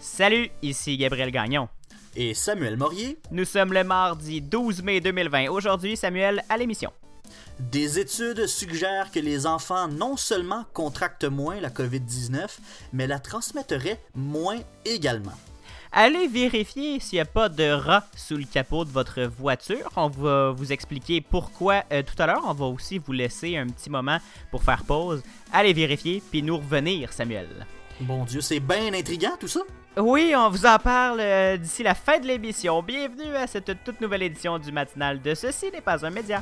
Salut, ici Gabriel Gagnon. Et Samuel Morier. Nous sommes le mardi 12 mai 2020. Aujourd'hui, Samuel, à l'émission. Des études suggèrent que les enfants non seulement contractent moins la COVID-19, mais la transmettraient moins également. Allez vérifier s'il n'y a pas de rat sous le capot de votre voiture. On va vous expliquer pourquoi euh, tout à l'heure. On va aussi vous laisser un petit moment pour faire pause. Allez vérifier, puis nous revenir, Samuel. Bon Dieu, c'est bien intriguant tout ça. Oui, on vous en parle euh, d'ici la fin de l'émission. Bienvenue à cette toute nouvelle édition du matinal de Ceci n'est pas un média.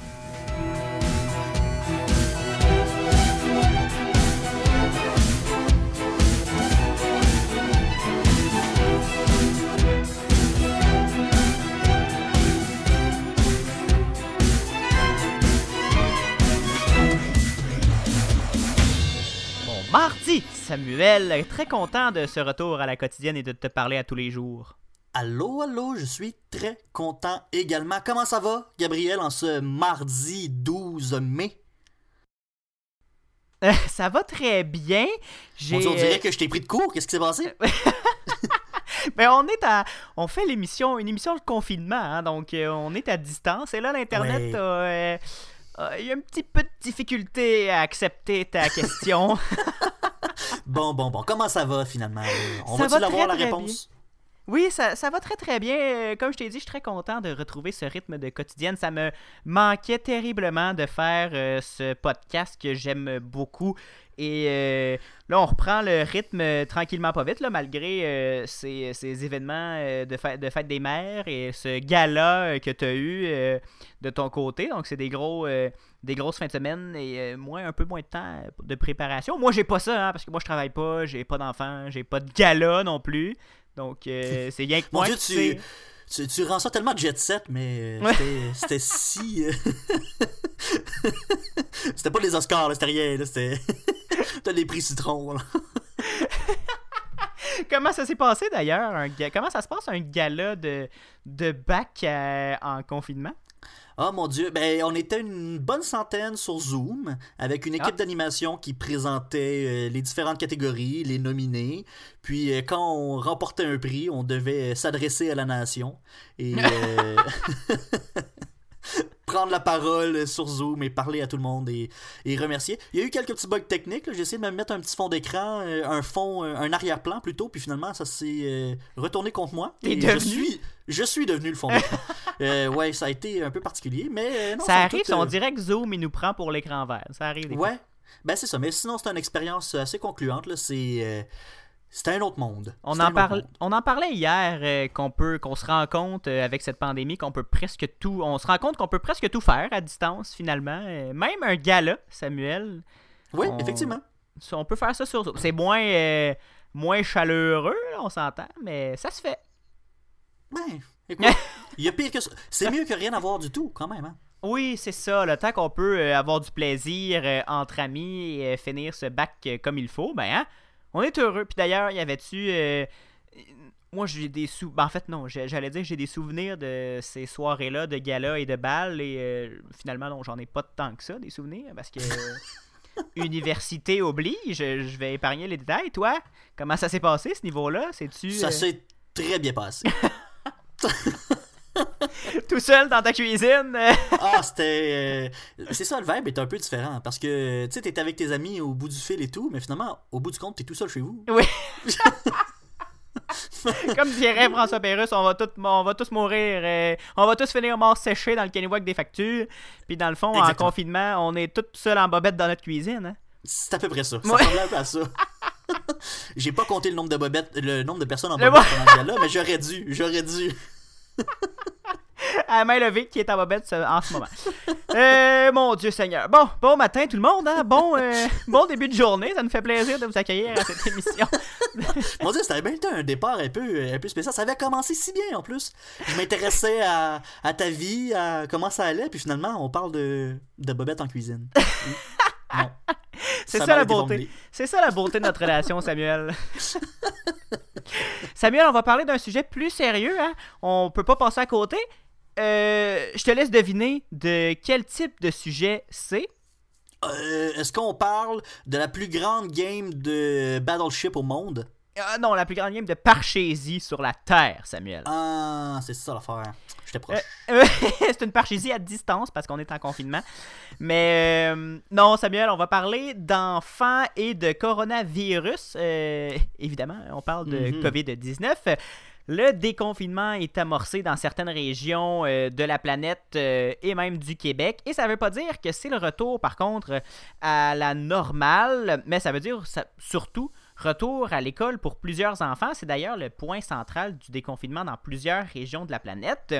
Mardi, Samuel, très content de ce retour à la quotidienne et de te parler à tous les jours. Allô, allô, je suis très content également. Comment ça va, Gabriel, en ce mardi 12 mai? Euh, ça va très bien. On, dirait euh, que je t'ai pris de court. Qu'est-ce qui s'est passé? ben, on est à, on fait l'émission, une émission de confinement, hein, donc euh, on est à distance. Et là, l'internet, Ouais. a, euh, a un petit peu de difficulté à accepter ta question. Bon, bon, bon. Comment ça va finalement? là? On va-tu va très, la réponse? oui, ça, ça va très très bien. Euh, Comme je t'ai dit, je suis très content de retrouver ce rythme de quotidienne. Ça me manquait terriblement de faire euh, ce podcast que j'aime beaucoup. Et euh, là, on reprend le rythme euh, tranquillement pas vite, là, malgré euh, ces, ces événements euh, de, fête, de fête des mères et ce gala euh, que tu as eu euh, de ton côté. Donc, c'est des gros euh, des grosses fins de semaine et euh, moins, un peu moins de temps de préparation. Moi, j'ai pas ça, hein, parce que moi, je travaille pas, j'ai pas d'enfants, j'ai pas de gala non plus. Donc, euh, c'est rien que Mon moi Dieu, tu, sais. tu, tu rends ça tellement jet set, mais euh, Ouais. c'était- si. euh, c'était pas les Oscars, c'était rien. là, C'était. T'as les prix citron. là. Comment ça s'est passé d'ailleurs? un Comment ça se passe un gala de, de bac euh, en confinement? Oh mon Dieu, ben on était une bonne centaine sur Zoom avec une équipe Ah. d'animation qui présentait euh, les différentes catégories, les nominés. Puis euh, quand on remportait un prix, on devait s'adresser à la nation et euh, prendre la parole sur Zoom et parler à tout le monde et, et remercier. Il y a eu quelques petits bugs techniques. J'ai essayé de me mettre un petit fond d'écran, euh, un fond, euh, un arrière-plan plutôt, puis finalement ça s'est euh, retourné contre moi. Et je suis, je suis devenu le fond d'écran. Euh, ouais, ça a été un peu particulier, mais euh, non, ça arrive, toute, on euh, dirait que Zoom, il nous prend pour l'écran vert. Ça arrive des fois. Ouais, ben c'est ça. Mais sinon, c'est une expérience assez concluante. C'est, euh, c'était un autre monde. On en, parle, on en parlait hier euh, qu'on peut qu'on se rend compte euh, avec cette pandémie qu'on peut presque tout on se rend compte qu'on peut presque tout faire à distance finalement Euh, même un gala Samuel Oui, on- effectivement. on peut faire ça sur Zoom. c'est moins euh, moins chaleureux là, on s'entend mais ça se fait Ben, écoute, il y a pire que ça. C'est mieux que rien avoir du tout, quand même. Hein? Oui, c'est ça. Le temps qu'on peut euh, avoir du plaisir euh, entre amis et euh, finir ce bac comme il faut, ben, hein, on est heureux. Puis d'ailleurs, y avait-tu. moi, j'ai des sou... ben, en fait, non, j'allais dire que j'ai des souvenirs de ces soirées-là, de galas et de balles. Et finalement, non, j'en ai pas tant que ça, des souvenirs, parce que. Université oblige, je vais épargner les détails. Toi, comment ça s'est passé ce niveau-là? C'est-tu Ça s'est très bien passé. tout seul dans ta cuisine ah, c'était. euh, C'est ça, le vibe est un peu différent. Parce que, tu sais, t'es avec tes amis au bout du fil et tout, mais finalement, au bout du compte, t'es tout seul chez vous. Oui. Comme dirait François Pérusse, on va, tous, on va tous mourir. euh, on va tous finir morts séchés dans le caniveau avec des factures. Puis dans le fond, Exactement. en confinement, on est tous seuls en bobette dans notre cuisine. hein. C'est à peu près ça. Ça Ouais. un peu à ça. J'ai pas compté le nombre de bobettes, le nombre de personnes en bobette pendant le gala, mais j'aurais dû, j'aurais dû. À la main levée qui est en bobette ce- en ce moment. Euh, mon Dieu Seigneur. Bon, bon matin tout le monde. Hein? Bon, euh, bon début de journée. Ça nous fait plaisir de vous accueillir à cette émission. Mon dieu, c'était bien été un départ un peu, un peu spécial. Ça avait commencé si bien en plus. Je m'intéressais à, à ta vie, à comment ça allait, puis finalement, on parle de, de bobettes en cuisine. Non. C'est ça, m'a la été beauté. formé. C'est ça la beauté de notre relation, Samuel. Samuel, on va parler d'un sujet plus sérieux. Hein? On peut pas passer à côté. Euh, je te laisse deviner de quel type de sujet c'est. Euh, Est-ce qu'on parle de la plus grande game de Battleship au monde? Ah non, la plus grande game de parchésie sur la Terre, Samuel. Ah, c'est ça l'affaire. J'étais proche. Euh, c'est une parchésie à distance parce qu'on est en confinement. Mais euh, non, Samuel, on va parler d'enfants et de coronavirus. Euh, évidemment, on parle de Mhm. COVID-19. Le déconfinement est amorcé dans certaines régions euh, de la planète euh, et même du Québec. Et ça ne veut pas dire que c'est le retour, par contre, à la normale, mais ça veut dire ça- surtout retour à l'école pour plusieurs enfants. C'est d'ailleurs le point central du déconfinement dans plusieurs régions de la planète.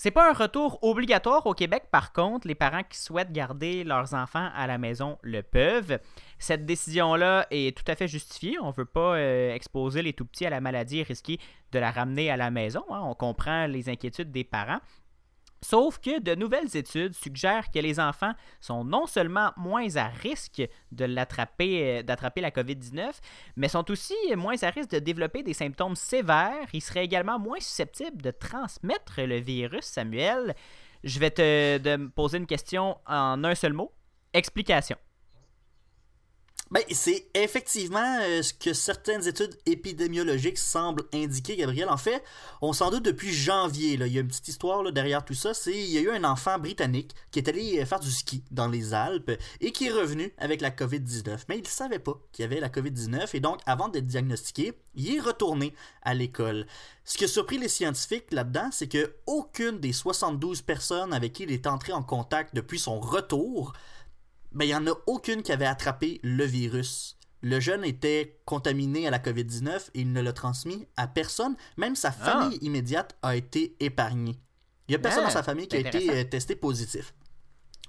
C'est pas un retour obligatoire au Québec, par contre, les parents qui souhaitent garder leurs enfants à la maison le peuvent. Cette décision-là est tout à fait justifiée. On veut pas euh, exposer les tout petits à la maladie et risquer de la ramener à la maison. hein. On comprend les inquiétudes des parents. Sauf que de nouvelles études suggèrent que les enfants sont non seulement moins à risque euh, d'attraper la COVID-19, mais sont aussi moins à risque de développer des symptômes sévères. Ils seraient également moins susceptibles de transmettre le virus, Samuel. Je vais te poser une question en un seul mot. Explication. Ben, c'est effectivement euh, ce que certaines études épidémiologiques semblent indiquer, Gabriel. En fait, on s'en doute depuis janvier. Là. Il y a une petite histoire là, derrière tout ça. C'est il y a eu un enfant britannique qui est allé euh, faire du ski dans les Alpes et qui est revenu avec la COVID-19. Mais il ne savait pas qu'il y avait la COVID-19 et donc, avant d'être diagnostiqué, il est retourné à l'école. Ce qui a surpris les scientifiques là-dedans, c'est que aucune des 72 personnes avec qui il est entré en contact depuis son retour ben, il n'y en a aucune qui avait attrapé le virus. Le jeune était contaminé à la COVID-19 et il ne l'a transmis à personne. Même sa famille immédiate a été épargnée. Il n'y a personne Ah, dans sa famille qui a été euh, testé positif.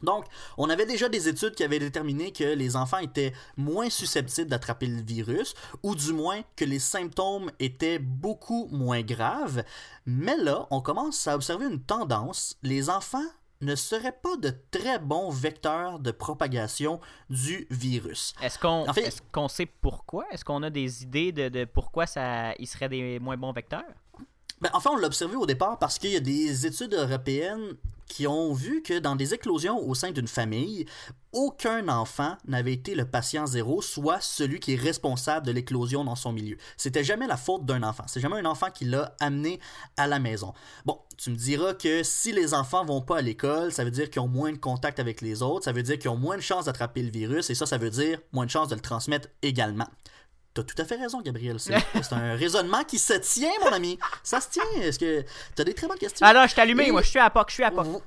Donc, on avait déjà des études qui avaient déterminé que les enfants étaient moins susceptibles d'attraper le virus, ou du moins que les symptômes étaient beaucoup moins graves. Mais là, on commence à observer une tendance. Les enfants ne seraient pas de très bons vecteurs de propagation du virus. Est-ce qu'on En fait- sait pourquoi? Est-ce qu'on a des idées de, de pourquoi ça, ils seraient des moins bons vecteurs? Ben, enfin, on l'a observé au départ parce qu'il y a des études européennes qui ont vu que dans des éclosions au sein d'une famille, aucun enfant n'avait été le patient zéro, soit celui qui est responsable de l'éclosion dans son milieu. C'était jamais la faute d'un enfant. C'est jamais un enfant qui l'a amené à la maison. Bon, tu me diras que si les enfants vont pas à l'école, ça veut dire qu'ils ont moins de contact avec les autres, ça veut dire qu'ils ont moins de chances d'attraper le virus, et ça, ça veut dire moins de chances de le transmettre également. T'as tout à fait raison, Gabriel. C'est un raisonnement qui se tient, mon ami. Ça se tient. Est-ce que t'as des très bonnes questions? Ah là, je suis allumé, Et- moi, je suis à POC, je suis à POC. Vous-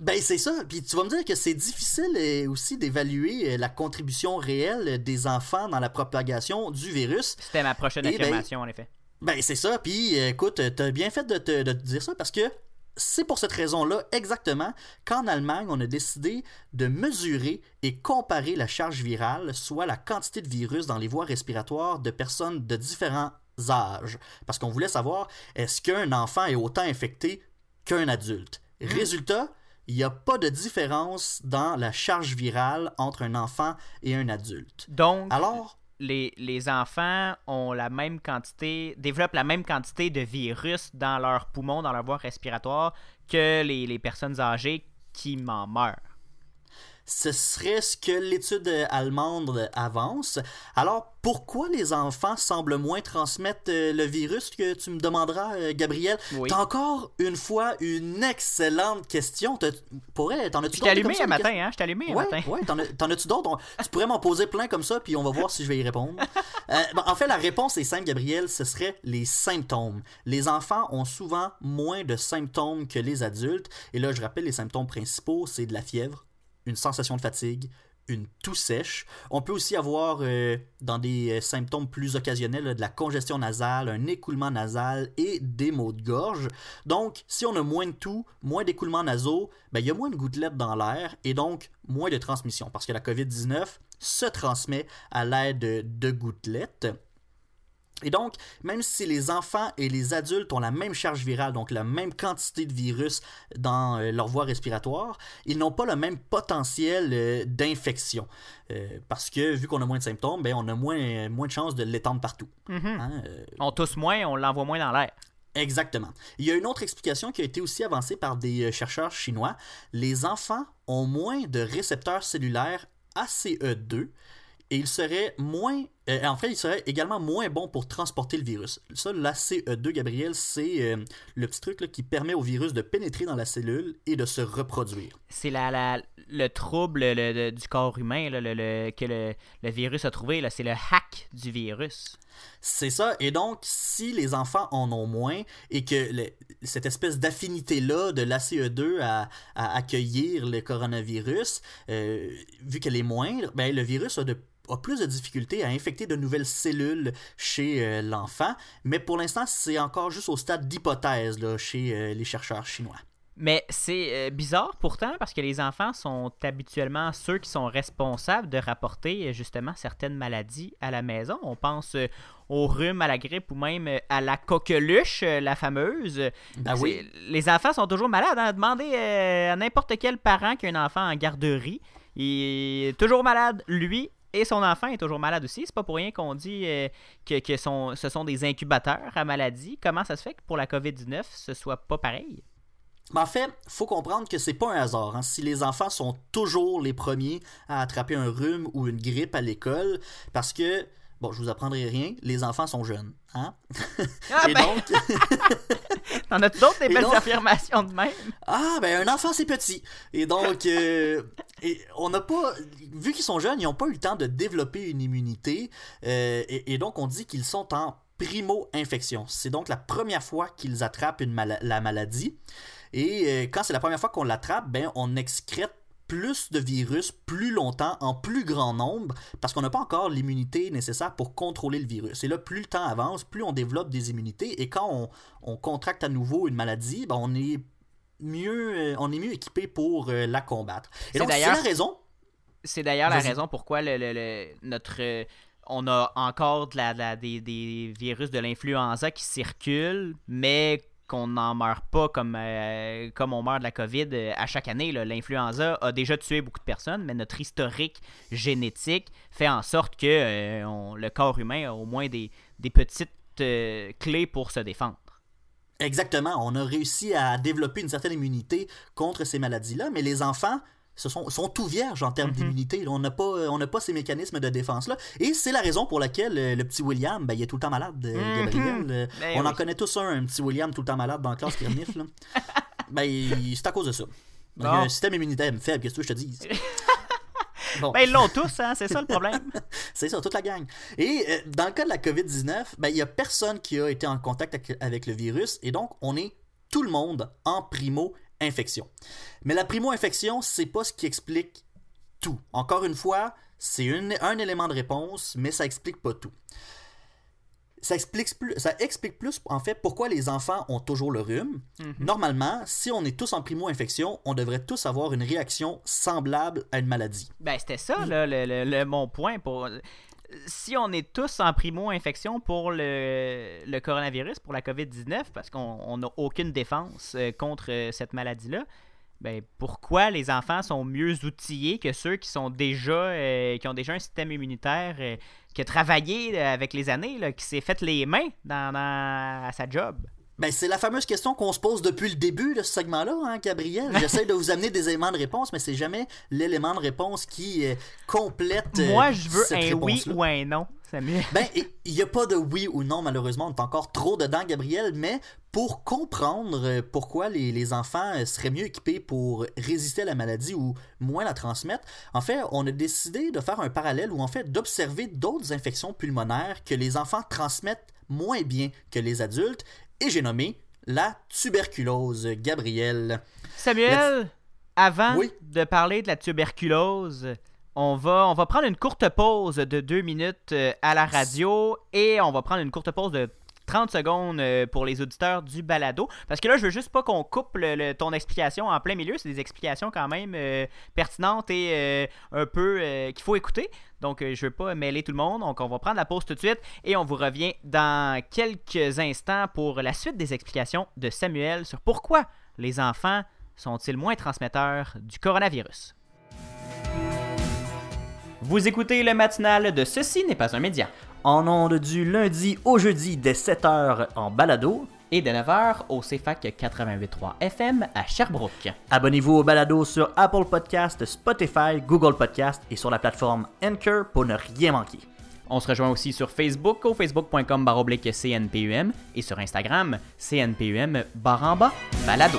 Ben c'est ça. Puis tu vas me dire que c'est difficile euh, aussi d'évaluer euh, la contribution réelle des enfants dans la propagation du virus. C'était ma prochaine Eh ben, affirmation, en effet. Ben c'est ça. Puis écoute, t'as bien fait de te, de te dire ça parce que c'est pour cette raison-là exactement qu'en Allemagne, on a décidé de mesurer et comparer la charge virale, soit la quantité de virus dans les voies respiratoires de personnes de différents âges. Parce qu'on voulait savoir, est-ce qu'un enfant est autant infecté qu'un adulte? Résultat, il n'y a pas de différence dans la charge virale entre un enfant et un adulte. Donc, Alors, les, enfants ont la même quantité, développent la même quantité de virus dans leurs poumons, dans leur voie respiratoire, que les, les personnes âgées qui m'en meurent. Ce serait ce que l'étude allemande avance. Alors, pourquoi les enfants semblent moins transmettre euh, le virus que tu me demanderas, euh, Gabriel? Oui. T'as encore une fois une excellente question. Pourrais, t'en as-tu Je t'ai d'autres allumé un matin, hein? Je t'ai allumé un Ouais, matin. ouais, t'en as- t'en as-tu d'autres? Tu pourrais m'en poser plein comme ça, puis on va voir si je vais y répondre. Euh, en fait, la réponse est simple, Gabriel, ce serait les symptômes. Les enfants ont souvent moins de symptômes que les adultes. Et là, je rappelle, les symptômes principaux, c'est de la fièvre, une sensation de fatigue, une toux sèche. On peut aussi avoir, euh, dans des euh, symptômes plus occasionnels, de la congestion nasale, un écoulement nasal et des maux de gorge. Donc, si on a moins de toux, moins d'écoulements nasaux, ben, il y a moins de gouttelettes dans l'air et donc moins de transmission parce que la COVID-19 se transmet à l'aide de, de gouttelettes. Et donc, même si les enfants et les adultes ont la même charge virale, donc la même quantité de virus dans euh, leur voie respiratoire, ils n'ont pas le même potentiel euh, d'infection. Euh, parce que vu qu'on a moins de symptômes, ben, on a moins, moins de chances de l'étendre partout. Mhm. hein, euh, On tousse moins, on l'envoie moins dans l'air. Exactement. Il y a une autre explication qui a été aussi avancée par des chercheurs chinois. Les enfants ont moins de récepteurs cellulaires ACE2 et ils seraient moins Euh, en fait, il serait également moins bon pour transporter le virus. Ça, l'ACE2, Gabriel, c'est euh, le petit truc là, qui permet au virus de pénétrer dans la cellule et de se reproduire. C'est la, la- le trouble le- le- du corps humain là, le- le- que le, le virus a trouvé. là. C'est le hack du virus. C'est ça. Et donc, si les enfants en ont moins et que cette espèce d'affinité-là de l'ACE2 à, à accueillir le coronavirus, euh, vu qu'elle est moindre, ben, le virus a, de- a plus de difficultés à infecter de nouvelles cellules chez euh, l'enfant. Mais pour l'instant, c'est encore juste au stade d'hypothèse là, chez euh, les chercheurs chinois. Mais c'est euh, bizarre pourtant parce que les enfants sont habituellement ceux qui sont responsables de rapporter justement certaines maladies à la maison. On pense au rhume, à la grippe ou même à la coqueluche, la fameuse. Ben oui. Les enfants sont toujours malades. Hein? Demandez à n'importe quel parent qui a un enfant en garderie. Il est toujours malade, lui. Et son enfant est toujours malade aussi. C'est pas pour rien qu'on dit euh, que, ce sont des incubateurs à maladie. Comment ça se fait que pour la COVID-19, ce soit pas pareil? Mais en fait, faut comprendre que c'est pas un hasard. hein. Si les enfants sont toujours les premiers à attraper un rhume ou une grippe à l'école, parce que, bon, je vous apprendrai rien, les enfants sont jeunes. Hein? Ah, Et ben, donc, T'en as d'autres des belles donc- affirmations de même? ah, ben un enfant c'est petit. Et donc, euh, et on n'a pas, vu qu'ils sont jeunes, ils n'ont pas eu le temps de développer une immunité. euh, et, et donc, on dit qu'ils sont en primo-infection. C'est donc la première fois qu'ils attrapent une la maladie. Et euh, quand c'est la première fois qu'on l'attrape, ben, on excrète plus de virus plus longtemps, en plus grand nombre, parce qu'on n'a pas encore l'immunité nécessaire pour contrôler le virus. Et là, plus le temps avance, plus on développe des immunités, et quand on, on contracte à nouveau une maladie, ben, on est mieux, euh, on est mieux équipé pour euh, la combattre. C'est Et donc, c'est d'ailleurs- la raison. C'est d'ailleurs la raison pourquoi le, le- le- notre on a encore de la, de la- des, des virus de l'influenza qui circulent, mais qu'on n'en meurt pas comme, euh, comme on meurt de la COVID euh, à chaque année. L'influenza a déjà tué beaucoup de personnes, mais notre historique génétique fait en sorte que euh, le corps humain a au moins des, des petites clés pour se défendre. Exactement, on a réussi à développer une certaine immunité contre ces maladies-là, mais les enfants ce sont, sont tout vierges en termes Mhm. d'immunité. On n'a pas, on n'a pas ces mécanismes de défense-là. Et c'est la raison pour laquelle euh, le petit William, ben, il est tout le temps malade, euh, Mhm. Gabriel. Euh, Ben on en connaît tous un, un petit William tout le temps malade dans la classe qui renifle. là. ben, c'est à cause de ça. Donc, Bon. Un système immunitaire faible, qu'est-ce que je te dis? Bon. Ben, ils l'ont tous, hein, c'est ça le problème. C'est ça, toute la gang. Et euh, dans le cas de la COVID-19, ben, il n'y a personne qui a été en contact avec, le virus et donc on est tout le monde en primo-infection. Mais la primo-infection, c'est pas ce qui explique tout. Encore une fois, c'est un élément de réponse, mais ça explique pas tout. Ça explique, plus, ça explique plus, en fait, pourquoi les enfants ont toujours le rhume. Normalement, si on est tous en primo-infection, on devrait tous avoir une réaction semblable à une maladie. Ben, c'était ça, là, le, le- le- mon point. Pour... Si on est tous en primo-infection pour le, le coronavirus, pour la COVID-19, parce qu'on n'a aucune défense euh, contre euh, cette maladie-là, ben, pourquoi les enfants sont mieux outillés que ceux qui sont déjà euh, qui ont déjà un système immunitaire qui a travaillé avec les années, qui s'est fait les mains dans, dans- à sa job? Ben, c'est la fameuse question qu'on se pose depuis le début de ce segment-là, hein, Gabriel. J'essaie de vous amener des éléments de réponse, mais c'est jamais l'élément de réponse qui euh, complète. euh, Moi, je veux cette un oui ou un non, Samuel. Ben, il n'y a pas de oui ou non, malheureusement. On est encore trop dedans, Gabriel, mais pour comprendre euh, pourquoi les, les enfants euh, seraient mieux équipés pour résister à la maladie ou moins la transmettre, en fait, on a décidé de faire un parallèle ou en fait d'observer d'autres infections pulmonaires que les enfants transmettent moins bien que les adultes, et j'ai nommé la tuberculose, Gabriel. Samuel, avant Oui? de parler de la tuberculose, on va, on va prendre une courte pause de deux minutes euh, à la radio et on va prendre une courte pause de 30 secondes euh, pour les auditeurs du balado. Parce que là, je veux juste pas qu'on coupe ton explication en plein milieu. C'est des explications quand même euh, pertinentes et euh, un peu qu'il faut écouter. Donc, je veux pas mêler tout le monde. Donc, on va prendre la pause tout de suite et on vous revient dans quelques instants pour la suite des explications de Samuel sur pourquoi les enfants sont-ils moins transmetteurs du coronavirus. Vous écoutez le matinal de Ceci n'est pas un média En ondes du lundi au jeudi dès 7h en balado. et de 9h au CFAC 88.3 FM à Sherbrooke. Abonnez-vous au balado sur Apple Podcast, Spotify, Google Podcast et sur la plateforme Anchor pour ne rien manquer. On se rejoint aussi sur Facebook au facebook.com baroblique CNPUM et sur Instagram CNPUM baramba balado.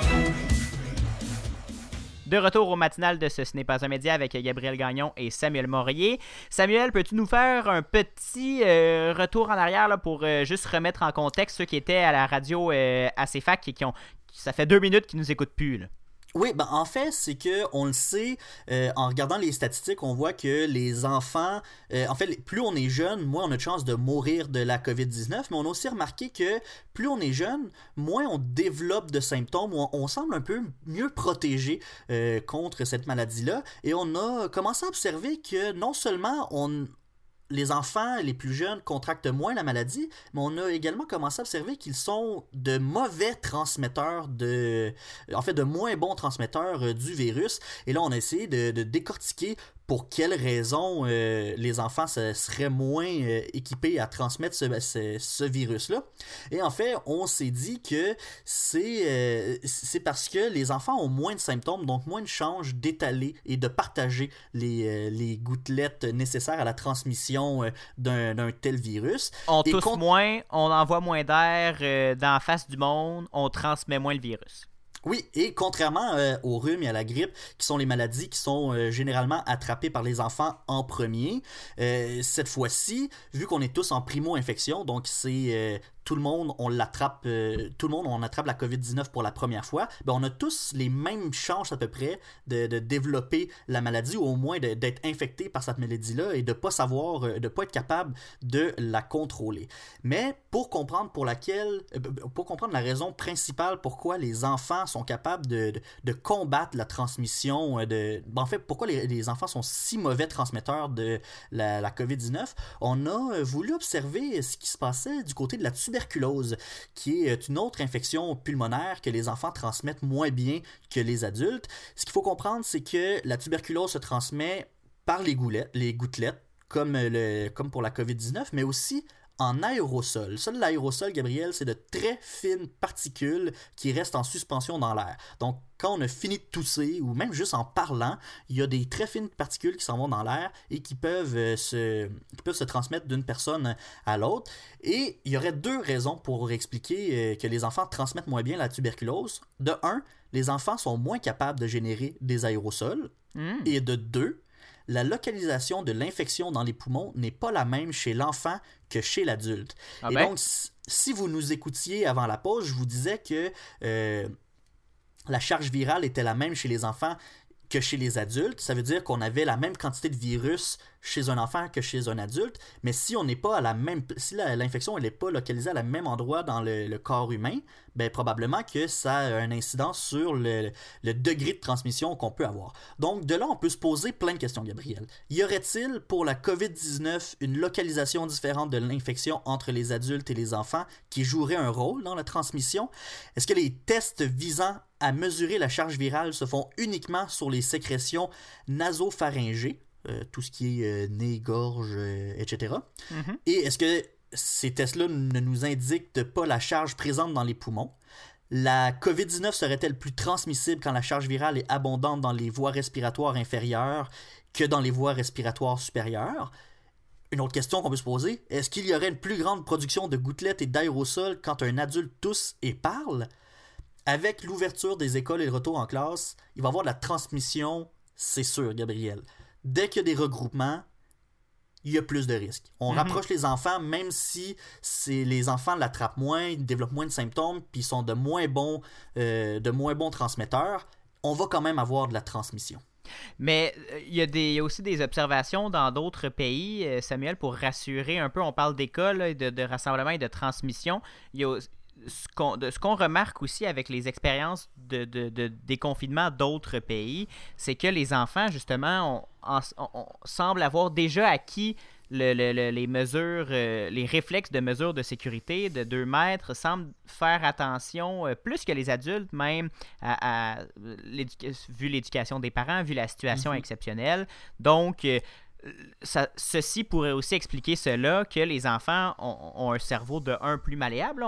De retour au matinal de ce Ce n'est pas un média avec Gabriel Gagnon et Samuel Morier. Samuel, peux-tu nous faire un petit euh, retour en arrière pour euh, juste remettre en contexte ceux qui étaient à la radio euh, à CFAC et qui ont. Ça fait deux minutes qu'ils nous écoutent plus. Là? Oui, ben en fait, c'est que on le sait, euh, en regardant les statistiques, on voit que les enfants, euh, en fait, plus on est jeune, moins on a de chances de mourir de la COVID-19, mais on a aussi remarqué que plus on est jeune, moins on développe de symptômes, on, semble un peu mieux protégé euh, contre cette maladie-là, et on a commencé à observer que non seulement on, les enfants les plus jeunes contractent moins la maladie, mais on a également commencé à observer qu'ils sont de mauvais transmetteurs de, en fait, de moins bons transmetteurs euh, du virus. Et là, on a essayé de décortiquer pour quelles raisons euh, les enfants seraient moins euh, équipés à transmettre ce, ce, ce virus-là. Et en fait, on s'est dit que c'est euh, c'est parce que les enfants ont moins de symptômes, donc moins de chances d'étaler et de partager les, les gouttelettes nécessaires à la transmission d'un tel virus. On Et tousse moins, on envoie moins d'air dans la face du monde, on transmet moins le virus. Oui, et contrairement euh, au rhume et à la grippe, qui sont les maladies qui sont euh, généralement attrapées par les enfants en premier, euh, cette fois-ci, vu qu'on est tous en primo-infection, donc c'est tout le monde, on l'attrape, euh, tout le monde, on attrape la COVID-19 pour la première fois, ben on a tous les mêmes chances à peu près de, de développer la maladie ou au moins d'être infecté par cette maladie-là et de pas savoir, euh, de pas être capable de la contrôler. Mais pour comprendre pour laquelle, euh, pour comprendre la raison principale pourquoi les enfants sont capables de, de, combattre la transmission de, ben, en fait, pourquoi les, les enfants sont si mauvais transmetteurs de la, la COVID-19, on a voulu observer ce qui se passait du côté de la tuberculose, qui est euh, une autre infection pulmonaire que les enfants transmettent moins bien que les adultes. Ce qu'il faut comprendre, c'est que la tuberculose se transmet par les, gouttelettes, euh, comme pour la COVID-19, mais aussi en aérosol. Ça, l'aérosol, Gabriel, c'est de très fines particules qui restent en suspension dans l'air. Donc, quand on a fini de tousser, ou même juste en parlant, il y a des très fines particules qui s'en vont dans l'air et qui peuvent, euh, se, qui peuvent se transmettre d'une personne à l'autre. Et il y aurait deux raisons pour expliquer euh, que les enfants transmettent moins bien la tuberculose. De un, les enfants sont moins capables de générer des aérosols. Hmm. Et de deux, la localisation de l'infection dans les poumons n'est pas la même chez l'enfant que chez l'adulte. Ah Et ben? donc, si- si vous nous écoutiez avant la pause, je vous disais que euh, la charge virale était la même chez les enfants que chez les adultes. Ça veut dire qu'on avait la même quantité de virus chez un enfant que chez un adulte, mais si on n'est pas à la même, si l'infection n'est pas localisée à la même endroit dans le, corps humain, ben probablement que ça a un incidence sur le, le degré de transmission qu'on peut avoir. Donc de là, on peut se poser plein de questions, Gabriel. Y aurait-il pour la COVID-19 une localisation différente de l'infection entre les adultes et les enfants qui jouerait un rôle dans la transmission? Est-ce que les tests visant à mesurer la charge virale se font uniquement sur les sécrétions nasopharyngées, euh, tout ce qui est euh, nez, gorge, euh, etc. Mhm. Et est-ce que ces tests-là ne nous indiquent pas la charge présente dans les poumons? La COVID-19 serait-elle plus transmissible quand la charge virale est abondante dans les voies respiratoires inférieures que dans les voies respiratoires supérieures? Une autre question qu'on peut se poser, est-ce qu'il y aurait une plus grande production de gouttelettes et d'aérosols quand un adulte tousse et parle? Avec l'ouverture des écoles et le retour en classe, il va y avoir de la transmission, c'est sûr, Gabriel. Dès qu'il y a des regroupements, il y a plus de risques. On Mhm. rapproche les enfants, même si les enfants l'attrapent moins, ils développent moins de symptômes, puis ils sont de moins bons, euh, de moins bons transmetteurs, on va quand même avoir de la transmission. Mais euh, il y, a des- il y a aussi des observations dans d'autres pays, euh, Samuel, pour rassurer un peu. On parle d'école, de, de rassemblement et de transmission. Il y a ce qu'on remarque aussi avec les expériences de, de- de déconfinement d'autres pays, c'est que les enfants, justement, on- on- semblent avoir déjà acquis le- le- le- les mesures, euh, les réflexes de mesures de sécurité de 2 mètres, semblent faire attention, euh, plus que les adultes même, à, vu l'éducation des parents, vu la situation Mhm. exceptionnelle. Donc, euh, ceci pourrait aussi expliquer cela, que les enfants ont, un cerveau de un plus malléable,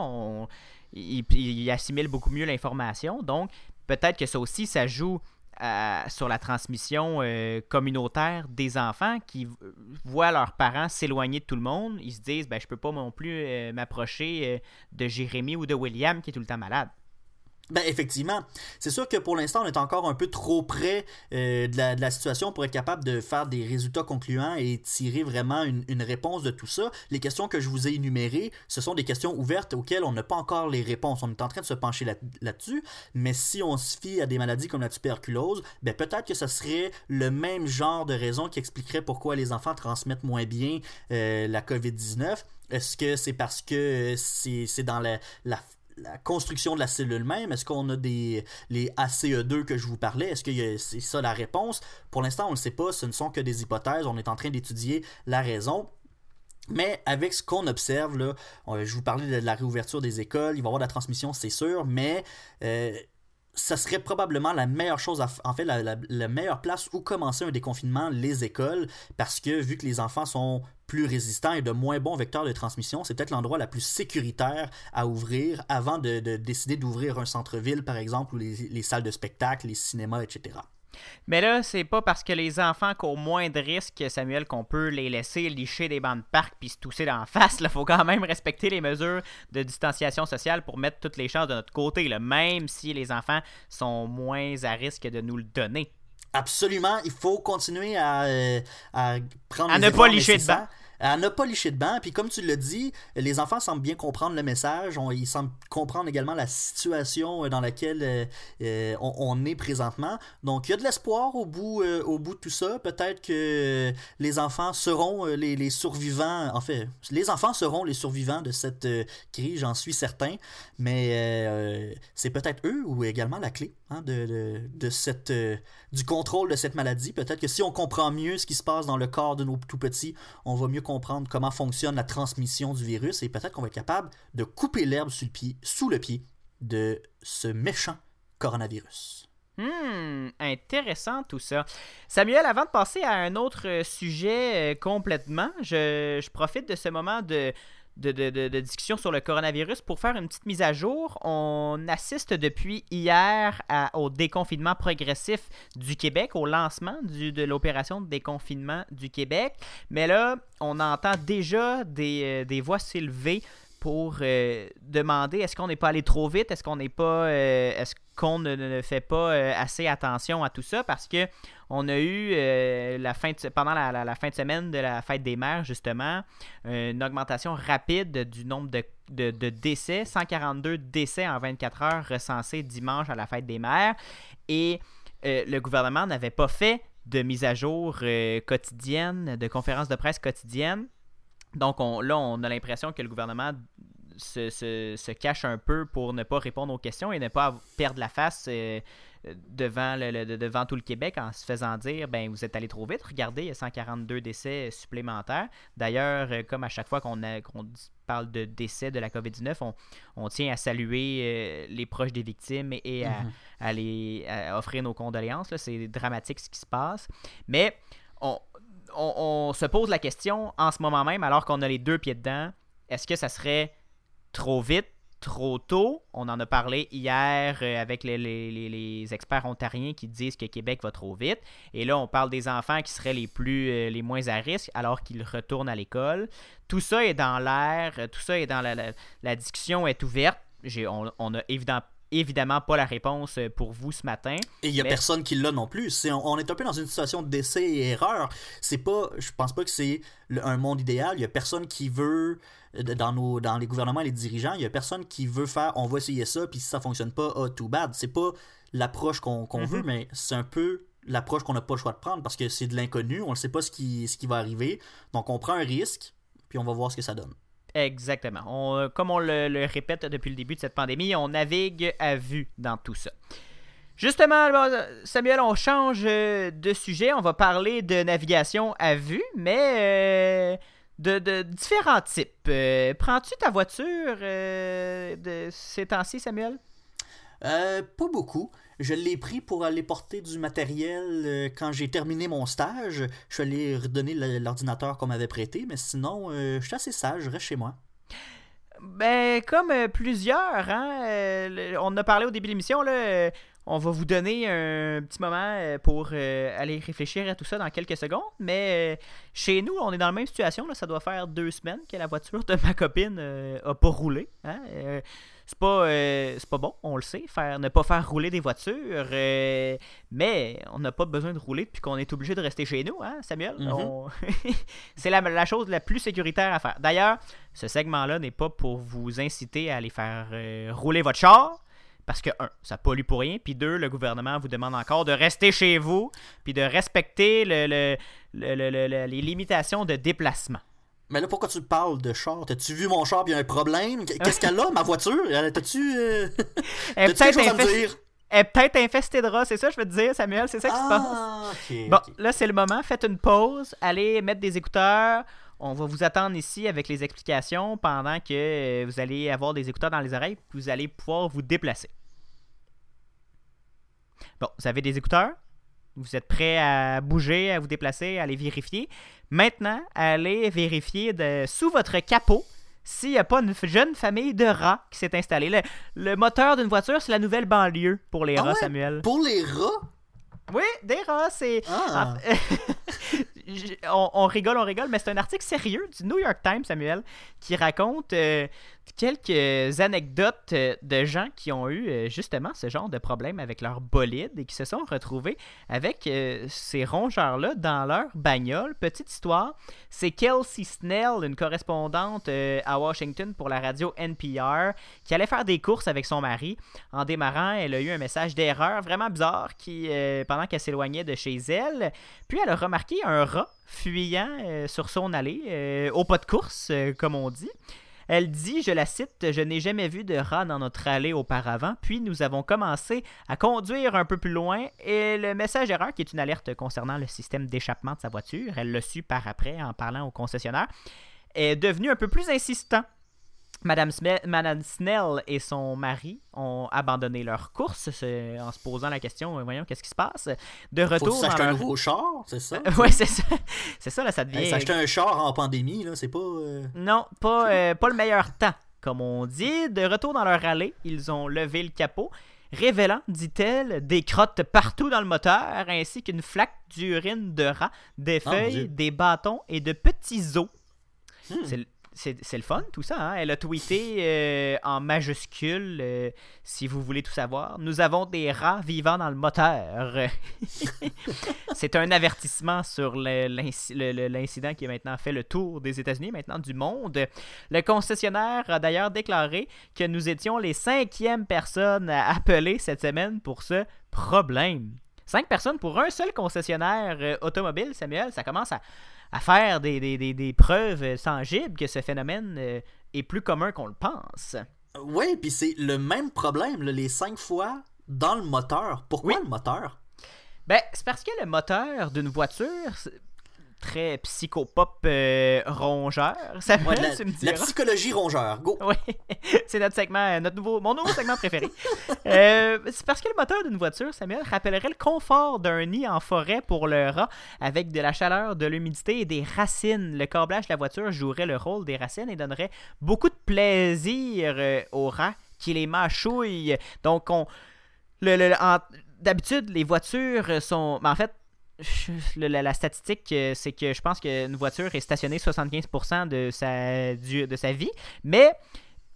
ils, assimilent beaucoup mieux l'information. Donc, peut-être que ça aussi, ça joue à- sur la transmission euh, communautaire des enfants qui voient leurs parents s'éloigner de tout le monde. Ils se disent, ben, je peux pas non plus euh, m'approcher euh, de Jérémy ou de William qui est tout le temps malade. Ben effectivement, c'est sûr que pour l'instant on est encore un peu trop près euh, de, la, de la situation pour être capable de faire des résultats concluants et tirer vraiment une, réponse de tout ça. Les questions que je vous ai énumérées, ce sont des questions ouvertes auxquelles on n'a pas encore les réponses. On est en train de se pencher là- là-dessus, mais si on se fie à des maladies comme la tuberculose, ben peut-être que ce serait le même genre de raison qui expliquerait pourquoi les enfants transmettent moins bien euh, la COVID-19. Est-ce que c'est parce que euh, c'est c'est dans la la construction de la cellule même? Est-ce qu'on a des les ACE2 que je vous parlais? Est-ce que c'est ça la réponse? Pour l'instant, on ne le sait pas. Ce ne sont que des hypothèses. On est en train d'étudier la raison. Mais avec ce qu'on observe, là, on- je vous parlais de la réouverture des écoles, il va y avoir de la transmission, c'est sûr, mais euh, ça serait probablement la meilleure chose, à en la, meilleure place où commencer un déconfinement, les écoles, parce que vu que les enfants sont plus résistants et de moins bons vecteurs de transmission, c'est peut-être l'endroit la plus sécuritaire à ouvrir avant de, de décider d'ouvrir un centre-ville, par exemple, ou les salles de spectacle, les cinémas, etc. Mais là, c'est pas parce que les enfants courent moins de risques, Samuel, qu'on peut les laisser licher des bancs de parc puis se tousser d'en face. Il faut quand même respecter les mesures de distanciation sociale pour mettre toutes les chances de notre côté, là, même si les enfants sont moins à risque de nous le donner. Absolument, il faut continuer à, euh, à prendre À les ne pas licher de. À ne pas licher de banc. Puis comme tu l'as dit, les enfants semblent bien comprendre le message. Ils semblent comprendre également la situation euh, dans laquelle euh, euh, on, est présentement. Donc il y a de l'espoir au bout, au bout de tout ça. Peut-être que les enfants seront les, survivants. En fait, les enfants seront les survivants de cette crise, j'en suis certain. Mais c'est peut-être eux ou également la clé hein, de, du contrôle de cette maladie. Peut-être que si on comprend mieux ce qui se passe dans le corps de nos tout petits, on va mieux comprendre comment fonctionne la transmission du virus et peut-être qu'on va être capable de couper l'herbe sous le pied, sous le pied de ce méchant coronavirus. Hmm, intéressant tout ça. Samuel, avant de passer à un autre sujet euh, complètement, je profite de ce moment de, de, discussion sur le coronavirus pour faire une petite mise à jour. On assiste depuis hier au déconfinement progressif du Québec, au lancement de l'opération de déconfinement du Québec. Mais là, on entend déjà des, euh, des voix s'élever pour euh, demander est-ce qu'on n'est pas allé trop vite, est-ce qu'on n'est pas, euh, est-ce qu'on ne, fait pas euh, assez attention à tout ça? Parce que on a eu la fin pendant la, fin de semaine de la fête des mères justement une augmentation rapide du nombre de, de- décès, 142 décès en 24 heures recensés dimanche à la fête des mères. Et le gouvernement n'avait pas fait de mise à jour quotidienne, de conférence de presse quotidienne. Donc on, là, on a l'impression que le gouvernement se, se- se cache un peu pour ne pas répondre aux questions et ne pas perdre la face euh, devant, le, le- devant tout le Québec en se faisant dire ben vous êtes allé trop vite, regardez, il y a 142 décès supplémentaires. D'ailleurs, euh, comme à chaque fois qu'on parle de décès de la COVID-19, on, on tient à saluer euh, les proches des victimes et, et à, Mhm. à les, à offrir nos condoléances. C'est dramatique ce qui se passe. Mais on, on- se pose la question en ce moment même, alors qu'on a les deux pieds dedans, est-ce que ça serait trop vite, trop tôt? On en a parlé hier euh, avec les, les- les- experts ontariens qui disent que Québec va trop vite. Et là, on parle des enfants qui seraient les plus euh, les moins à risque alors qu'ils retournent à l'école. Tout ça est dans l'air, tout ça est dans la, la, la discussion est ouverte. On, on a évidemment évidemment pas la réponse euh, pour vous ce matin. Et il y a Mais- personne qui l'a non plus. On, on est un peu dans une situation d'essai et erreur. C'est pas, je pense pas que c'est un monde idéal. Il y a personne qui veut euh, dans nos, dans les gouvernements, les dirigeants, il y a personne qui veut faire, on va essayer ça, puis si ça fonctionne pas, oh too bad. C'est pas l'approche qu'on, qu'on Mhm. veut, mais c'est un peu l'approche qu'on n'a pas le choix de prendre parce que c'est de l'inconnu. On ne sait pas ce qui, ce qui va arriver. Donc on prend un risque, puis on va voir ce que ça donne. Exactement. Comme on le, répète depuis le début de cette pandémie, on navigue à vue dans tout ça. Justement, Samuel, on change de sujet. On va parler de navigation à vue, mais euh, de, différents types. Euh, Prends-tu ta voiture euh, de ces temps-ci, Samuel? Pas beaucoup. Je l'ai pris pour aller porter du matériel euh, quand j'ai terminé mon stage. Je suis allé redonner l'ordinateur qu'on m'avait prêté, mais sinon, euh, je suis assez sage, je reste chez moi. Ben, comme euh, plusieurs, hein, on a parlé au début de l'émission, là, On va vous donner un petit moment euh, pour euh, aller réfléchir à tout ça dans quelques secondes. Mais euh, chez nous, on est dans la même situation. Là. Ça doit faire deux semaines que la voiture de ma copine a pas roulé. Hein. C'est pas, euh, bon, on le sait, faire, ne pas faire rouler des voitures. euh, mais on n'a pas besoin de rouler depuis qu'on est obligé de rester chez nous, hein, Samuel? Mhm. On- c'est la, la chose la plus sécuritaire à faire. D'ailleurs, ce segment-là n'est pas pour vous inciter à aller faire euh, rouler votre char. Parce que, un, ça pollue pour rien. Puis deux, le gouvernement vous demande encore de rester chez vous. Puis de respecter le- le- le- le- le- le- les limitations de déplacement. Mais là, pourquoi tu parles de char? T'as-tu vu mon char, pis y a un problème? Qu'est-ce qu'elle a, ma voiture? Elle- T'as-tu euh, t'as-tu quelque peut-être chose à me infest- dire? elle est peut-être infestée de rats, c'est ça, je veux te dire, Samuel, c'est ça qui se passe. Ah, ok. Bon, ok. là, c'est le moment. Faites une pause. Allez mettre des écouteurs. On va vous attendre ici avec les explications pendant que euh, vous allez avoir des écouteurs dans les oreilles. Puis vous allez pouvoir vous déplacer. Bon, vous avez des écouteurs. Vous êtes prêts à bouger, à vous déplacer, à aller vérifier. Maintenant, allez vérifier de, sous votre capot s'il n'y a pas une jeune famille de rats qui s'est installée. Le, le moteur d'une voiture, c'est la nouvelle banlieue pour les Ah rats, ouais? Samuel. Pour les rats? Oui, des rats, c'est... Ah. On rigole, on rigole, mais c'est un article sérieux du New York Times, Samuel, qui raconte euh, quelques anecdotes euh, de gens qui ont eu euh, justement ce genre de problème avec leur bolide et qui se sont retrouvés avec euh, ces rongeurs-là dans leur bagnole. Petite histoire, c'est Kelsey Snell, une correspondante à Washington pour la radio NPR, qui allait faire des courses avec son mari. En démarrant, elle a eu un message d'erreur vraiment bizarre qui, pendant qu'elle s'éloignait de chez elle. Puis elle a remarqué un rat fuyant sur son allée, au pas de course, comme on dit. Elle dit, je la cite, Je n'ai jamais vu de rat dans notre allée auparavant. Puis nous avons commencé à conduire un peu plus loin et le message erreur, qui est une alerte concernant le système d'échappement de sa voiture, elle l'a su par après en parlant au concessionnaire, est devenu un peu plus insistant. Madame, Sme- Madame Snell et son mari ont abandonné leur course en se posant la question, euh, voyons, qu'est-ce qui se passe? De Faut retour dans s'acheter un leur... nouveau char, c'est ça? ouais, c'est ça. C'est ça, là, ça devient... S'acheter un char en pandémie, là, c'est pas... euh, Non, pas, euh, pas le meilleur temps, comme on dit. De retour dans leur allée, ils ont levé le capot, révélant, dit-elle, des crottes partout dans le moteur, ainsi qu'une flaque d'urine de rat, des Oh, mon feuilles, Dieu. des bâtons et de petits os. Hmm. C'est le- fun, tout ça. hein? Elle a tweeté euh, en majuscule, euh, si vous voulez tout savoir. Nous avons des rats vivant dans le moteur. C'est un avertissement sur l'incident qui a maintenant fait le tour des États-Unis, maintenant du monde. Le concessionnaire a d'ailleurs déclaré que nous étions les cinquièmes personnes à appeler cette semaine pour ce problème. Cinq personnes pour un seul concessionnaire euh, automobile, Samuel, ça commence à, à faire des, des- des- des preuves tangibles que ce phénomène euh, est plus commun qu'on le pense. Ouais, puis c'est le même problème, là, les cinq fois dans le moteur. Pourquoi Oui. le moteur? Ben, c'est parce que le moteur d'une voiture, très psychopop euh, rongeur, Ouais, la, tu me la diras. psychologie rongeur, go! Oui, c'est notre segment, euh, notre nouveau, mon nouveau segment préféré. Euh, c'est parce que le moteur d'une voiture, Samuel, rappellerait le confort d'un nid en forêt pour le rat, avec de la chaleur, de l'humidité et des racines. Le câblage de la voiture jouerait le rôle des racines et donnerait beaucoup de plaisir euh, au rat qui les mâchouille. Donc, on, le, le- en- d'habitude, les voitures sont. ben, en fait, la, statistique, euh, c'est que je pense qu'une voiture est stationnée 75% de sa, de sa vie, mais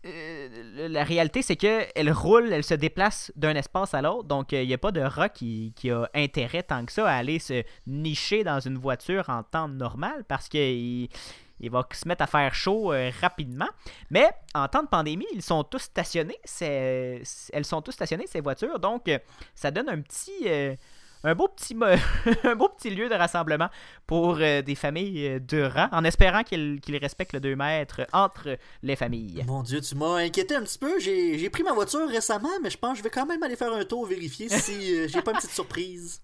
euh, la réalité, c'est qu'elle roule, elle se déplace d'un espace à l'autre, donc euh, il n'y a pas de rat qui, a intérêt tant que ça à aller se nicher dans une voiture en temps normal parce qu'il il va se mettre à faire chaud rapidement. Mais en temps de pandémie, ils sont tous stationnés, elles sont tous stationnées, ces voitures, donc ça donne un petit... un beau, petit, lieu de rassemblement pour euh, des familles euh, de rats, en espérant qu'ils qu'ils respectent le 2 mètres entre les familles. Mon Dieu, tu m'as inquiété un petit peu. J'ai j'ai pris ma voiture récemment, mais je pense que je vais quand même aller faire un tour vérifier si euh, j'ai pas une petite surprise.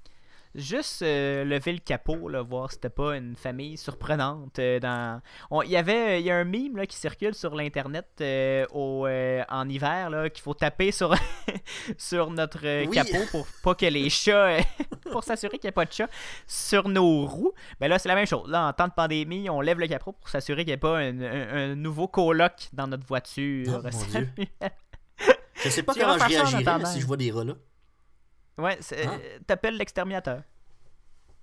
Juste euh, lever le capot, là, voir si c'était pas une famille surprenante. euh, dans... on- Il y avait il y a un meme là, qui circule sur l'internet euh, au, en hiver là, qu'il faut taper sur, sur notre Oui. capot pour pas que les chats, pour s'assurer qu'il n'y a pas de chats sur nos roues. Mais là, c'est la même chose. Là, en temps de pandémie, on lève le capot pour s'assurer qu'il n'y ait pas un, un- un nouveau coloc dans notre voiture. Oh, mon Dieu. Je sais pas Tu comment je réagirais si je vois des rats là. Ouais, Ah. euh, t'appelles l'exterminateur.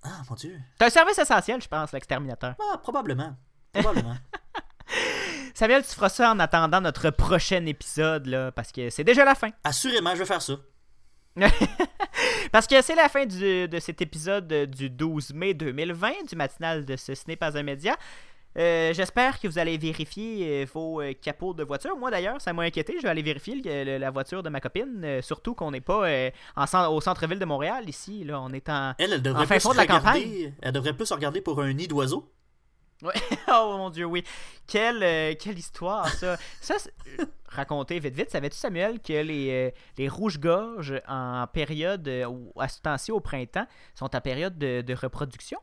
Ah, mon Dieu. C'est un service essentiel, je pense, l'exterminateur. Ah, probablement. Probablement. Samuel, tu feras ça en attendant notre prochain épisode, là, parce que c'est déjà la fin. Assurément, je vais faire ça. Parce que c'est la fin du- de cet épisode du 12 mai 2020 du matinal de ce Ce n'est pas un média. Euh, J'espère que vous allez vérifier euh, vos euh, capots de voiture. Moi d'ailleurs, ça m'a inquiété. Je vais aller vérifier le- la voiture de ma copine. euh, surtout qu'on n'est pas euh, en au centre-ville de Montréal ici. Là, on est en. Elle, elle devrait En fin fond de la regarder. Elle devrait plus regarder pour un nid d'oiseau. oh mon dieu, oui. Quelle, euh, quelle histoire ça. Ça, raconter vite vite. Savais-tu Samuel que les, euh, les rouges-gorges en période euh, à ce temps-ci au printemps sont en période de, de reproduction?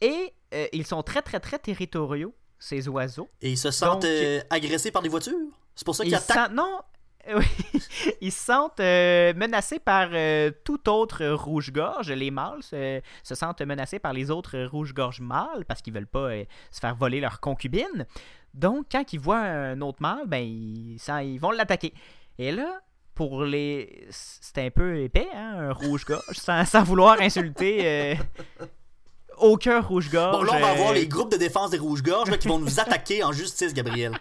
Et euh, ils sont très très très territoriaux ces oiseaux. Et ils se sentent Donc- euh, agressés par des voitures? C'est pour ça qu'ils Ils attaquent? sentent, non, euh, oui, ils se sentent euh, menacés par euh, tout autre rouge-gorge. Les mâles se, se sentent menacés par les autres rouges-gorges mâles parce qu'ils veulent pas euh, se faire voler leur concubine. Donc, quand ils voient un autre mâle, ben, ils, ça- ils vont l'attaquer. Et là, pour les. C'est un peu épais, hein, un rouge-gorge, sans, sans vouloir insulter aucun rouge-gorge. Bon, là, on va avoir les groupes de défense des rouges-gorges qui vont nous attaquer en justice, Gabriel.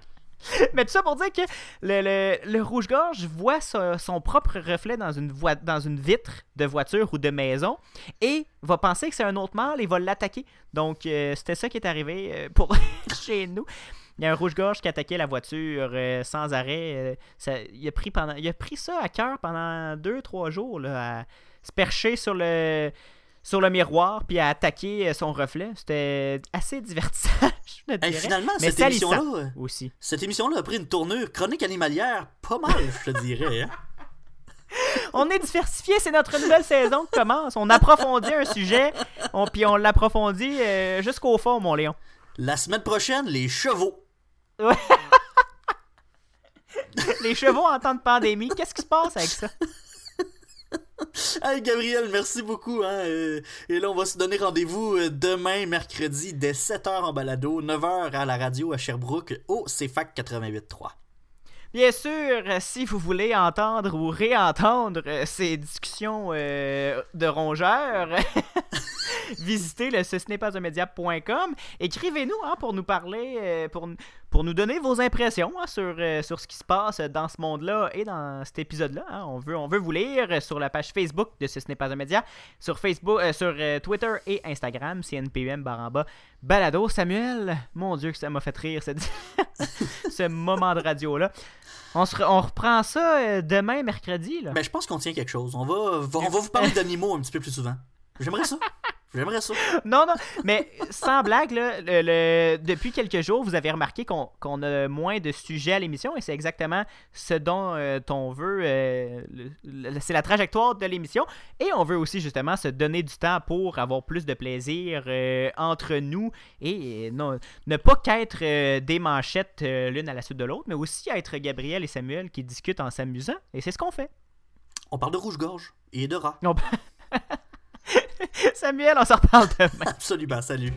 Mais tout ça pour dire que le, le- le rouge-gorge voit son, son propre reflet dans une, dans une vitre de voiture ou de maison et va penser que c'est un autre mâle et va l'attaquer. Donc, euh, c'était ça qui est arrivé euh, pour chez nous. Il y a un rouge-gorge qui attaquait la voiture euh, sans arrêt. ça- il, a pris pendant, il a pris ça à cœur pendant deux, trois jours là, à se percher sur le, sur le miroir puis à attaquer euh, son reflet. C'était assez divertissant, je te Hey, dirais. finalement, Mais cette émission-là, euh, aussi. cette émission-là a pris une tournure chronique animalière pas mal, je te dirais. hein. On est diversifié, c'est notre nouvelle saison qui commence. On approfondit un sujet, on, puis on l'approfondit euh, jusqu'au fond, mon Léon. La semaine prochaine, les chevaux. Les chevaux en temps de pandémie, qu'est-ce qui se passe avec ça? Hey Gabriel, merci beaucoup. Hein, et là, on va se donner rendez-vous euh, demain, mercredi, dès 7h en balado, 9h à la radio à Sherbrooke, au CFAC 88.3. Bien sûr, euh, si vous voulez entendre ou réentendre euh, ces discussions de rongeurs, visitez le ce n'est pas un média.com. Écrivez-nous hein, pour nous parler, pour, pour nous donner vos impressions hein, sur, euh, sur ce qui se passe dans ce monde-là et dans cet épisode-là. hein. On, veut, on veut vous lire sur la page Facebook de ce n'est pas un média, sur Facebook, euh, sur euh, Twitter et Instagram, CNPUM baramba balado. Samuel, mon Dieu que ça m'a fait rire cette- ce moment de radio-là. On, se on reprend ça demain, mercredi. Là. Ben, je pense qu'on tient quelque chose. On va, va- on va vous parler d'animaux un petit peu plus souvent. J'aimerais ça. J'aimerais ça. Non, non, mais sans blague, là, le- le- depuis quelques jours, vous avez remarqué qu'on qu'on a moins de sujets à l'émission et c'est exactement ce dont euh, on veut. euh, c'est la trajectoire de l'émission et on veut aussi justement se donner du temps pour avoir plus de plaisir euh, entre nous et non, ne pas qu'être euh, des manchettes l'une à la suite de l'autre, mais aussi être Gabriel et Samuel qui discutent en s'amusant et c'est ce qu'on fait. On parle de rouge-gorge et de rats. On- Samuel, on s'en reparle demain. Absolument, salut.